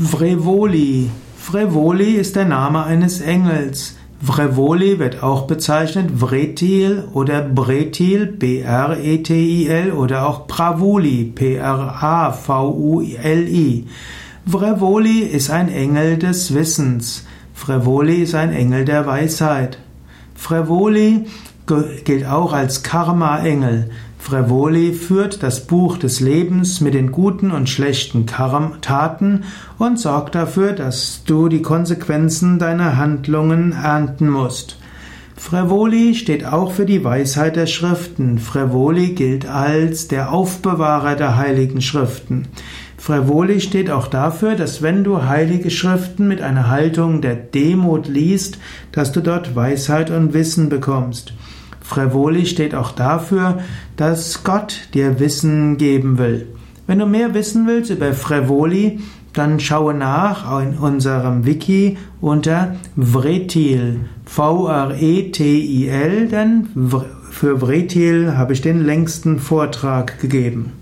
Vrevoli. Vrevoli ist der Name eines Engels. Vrevoli wird auch bezeichnet Vretil oder Bretil, B-R-E-T-I-L oder auch Pravuli, P-R-A-V-U-L-I. Vrevoli ist ein Engel des Wissens. Vrevoli ist ein Engel der Weisheit. Vrevoli gilt auch als Karma-Engel. Frevoli führt das Buch des Lebens mit den guten und schlechten Taten und sorgt dafür, dass du die Konsequenzen deiner Handlungen ernten musst. Frevoli steht auch für die Weisheit der Schriften. Frevoli gilt als der Aufbewahrer der heiligen Schriften. Frevoli steht auch dafür, dass wenn du heilige Schriften mit einer Haltung der Demut liest, dass du dort Weisheit und Wissen bekommst. Frevoli steht auch dafür, dass Gott dir Wissen geben will. Wenn du mehr wissen willst über Frevoli, dann schaue nach in unserem Wiki unter Vretil, V-R-E-T-I-L, denn für Vretil habe ich den längsten Vortrag gegeben.